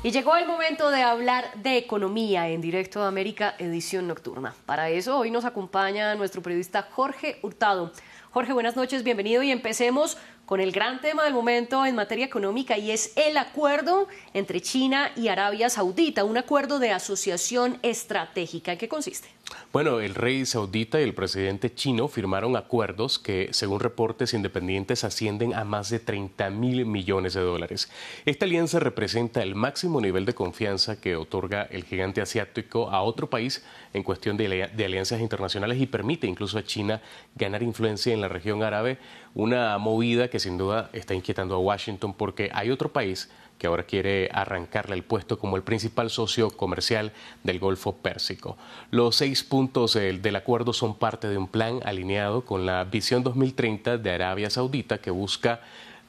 Y llegó el momento de hablar de economía en Directo de América, edición nocturna. Para eso hoy nos acompaña nuestro periodista Jorge Hurtado. Jorge, buenas noches, bienvenido y empecemos con el gran tema del momento en materia económica y es el acuerdo entre China y Arabia Saudita, un acuerdo de asociación estratégica. ¿En qué consiste? Bueno, el rey saudita y el presidente chino firmaron acuerdos que, según reportes independientes, ascienden a más de 30 mil millones de dólares. Esta alianza representa el máximo nivel de confianza que otorga el gigante asiático a otro país en cuestión de, de alianzas internacionales y permite incluso a China ganar influencia en la región árabe, una movida que sin duda está inquietando a Washington porque hay otro país que ahora quiere arrancarle el puesto como el principal socio comercial del Golfo Pérsico. Los seis puntos del, acuerdo son parte de un plan alineado con la visión 2030 de Arabia Saudita que busca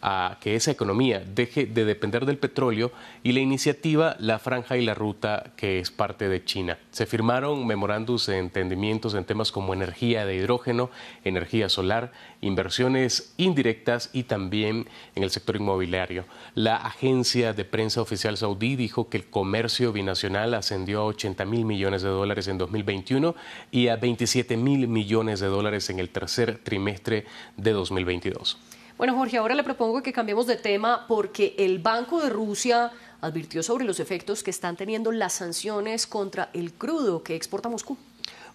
a que esa economía deje de depender del petróleo y la iniciativa La Franja y la Ruta, que es parte de China. Se firmaron memorandos de entendimientos en temas como energía de hidrógeno, energía solar, inversiones indirectas y también en el sector inmobiliario. La agencia de prensa oficial saudí dijo que el comercio binacional ascendió a 80 mil millones de dólares en 2021 y a 27 mil millones de dólares en el tercer trimestre de 2022. Bueno, Jorge, ahora le propongo que cambiemos de tema porque el Banco de Rusia advirtió sobre los efectos que están teniendo las sanciones contra el crudo que exporta Moscú.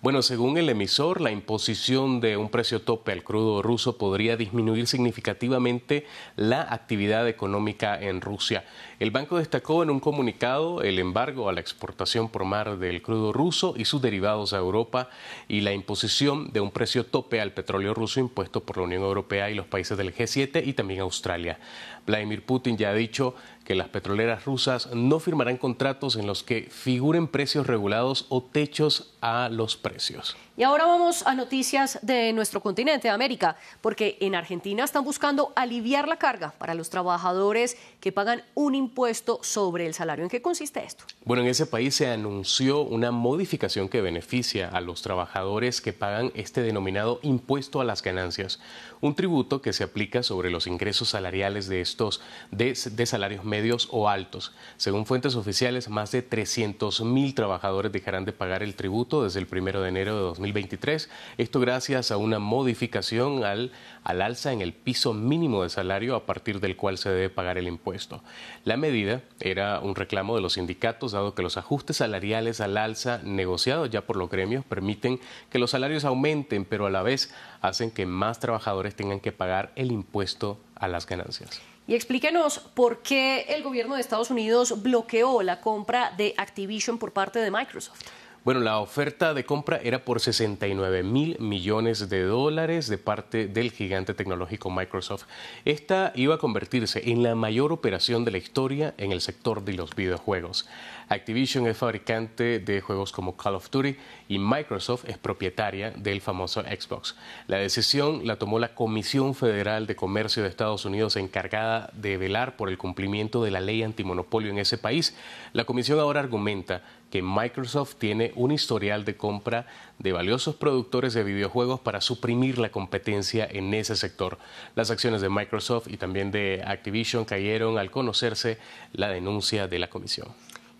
Bueno, según el emisor, la imposición de un precio tope al crudo ruso podría disminuir significativamente la actividad económica en Rusia. El banco destacó en un comunicado el embargo a la exportación por mar del crudo ruso y sus derivados a Europa y la imposición de un precio tope al petróleo ruso impuesto por la Unión Europea y los países del G7 y también Australia. Vladimir Putin ya ha dicho que las petroleras rusas no firmarán contratos en los que figuren precios regulados o techos a los precios. Y ahora vamos a noticias de nuestro continente, América, porque en Argentina están buscando aliviar la carga para los trabajadores que pagan un impuesto sobre el salario. ¿En qué consiste esto? Bueno, en ese país se anunció una modificación que beneficia a los trabajadores que pagan este denominado impuesto a las ganancias, un tributo que se aplica sobre los ingresos salariales de estos de, salarios medios o altos. Según fuentes oficiales, más de 300 mil trabajadores dejarán de pagar el tributo desde el primero de enero de 2020 2023. Esto gracias a una modificación al, al alza en el piso mínimo de salario a partir del cual se debe pagar el impuesto. La medida era un reclamo de los sindicatos, dado que los ajustes salariales al alza negociados ya por los gremios permiten que los salarios aumenten, pero a la vez hacen que más trabajadores tengan que pagar el impuesto a las ganancias. Y explíquenos por qué el gobierno de Estados Unidos bloqueó la compra de Activision por parte de Microsoft. Bueno, la oferta de compra era por 69 mil millones de dólares de parte del gigante tecnológico Microsoft. Esta iba a convertirse en la mayor operación de la historia en el sector de los videojuegos. Activision es fabricante de juegos como Call of Duty y Microsoft es propietaria del famoso Xbox. La decisión la tomó la Comisión Federal de Comercio de Estados Unidos encargada de velar por el cumplimiento de la ley antimonopolio en ese país. La comisión ahora argumenta que Microsoft tiene un historial de compra de valiosos productores de videojuegos para suprimir la competencia en ese sector. Las acciones de Microsoft y también de Activision cayeron al conocerse la denuncia de la comisión.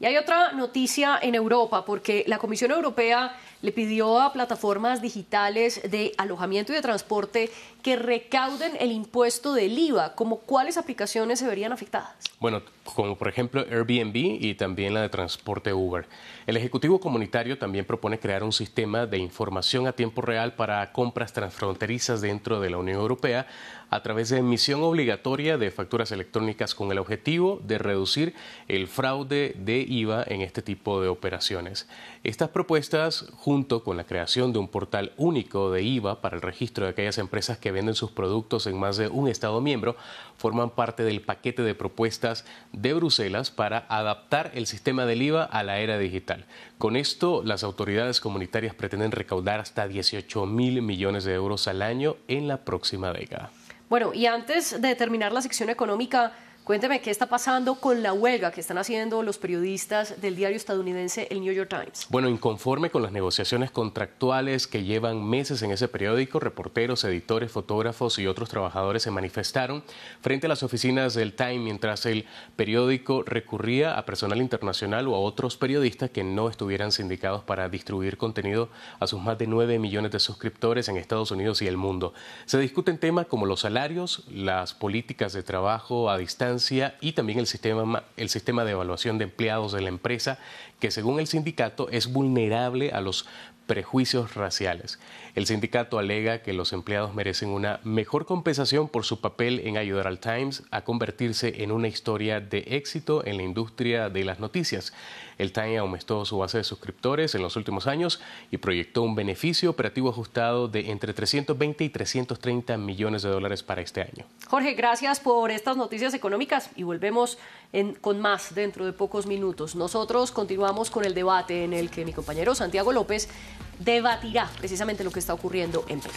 Y hay otra noticia en Europa, porque la Comisión Europea le pidió a plataformas digitales de alojamiento y de transporte que recauden el impuesto del IVA, como cuáles aplicaciones se verían afectadas. Bueno, como por ejemplo Airbnb y también la de transporte Uber. El Ejecutivo Comunitario también propone crear un sistema de información a tiempo real para compras transfronterizas dentro de la Unión Europea a través de emisión obligatoria de facturas electrónicas con el objetivo de reducir el fraude de IVA en este tipo de operaciones. Estas propuestas, junto con la creación de un portal único de IVA para el registro de aquellas empresas que venden sus productos en más de un Estado miembro, forman parte del paquete de propuestas de Bruselas para adaptar el sistema del IVA a la era digital. Con esto, las autoridades comunitarias pretenden recaudar hasta 18 mil millones de euros al año en la próxima década. Bueno, y antes de terminar la sección económica, Cuénteme qué está pasando con la huelga que están haciendo los periodistas del diario estadounidense el New York Times. Bueno, inconforme con las negociaciones contractuales que llevan meses en ese periódico, reporteros, editores, fotógrafos y otros trabajadores se manifestaron frente a las oficinas del Time mientras el periódico recurría a personal internacional o a otros periodistas que no estuvieran sindicados para distribuir contenido a sus más de 9 millones de suscriptores en Estados Unidos y el mundo. Se discuten temas como los salarios, las políticas de trabajo a distancia, y también el sistema, el sistema de evaluación de empleados de la empresa, que según el sindicato es vulnerable a los prejuicios raciales. El sindicato alega que los empleados merecen una mejor compensación por su papel en ayudar al Times a convertirse en una historia de éxito en la industria de las noticias. El Times aumentó su base de suscriptores en los últimos años y proyectó un beneficio operativo ajustado de entre 320 y 330 millones de dólares para este año. Jorge, gracias por estas noticias económicas y volvemos con más dentro de pocos minutos. Nosotros continuamos con el debate en el que mi compañero Santiago López debatirá precisamente lo que está ocurriendo en Perú.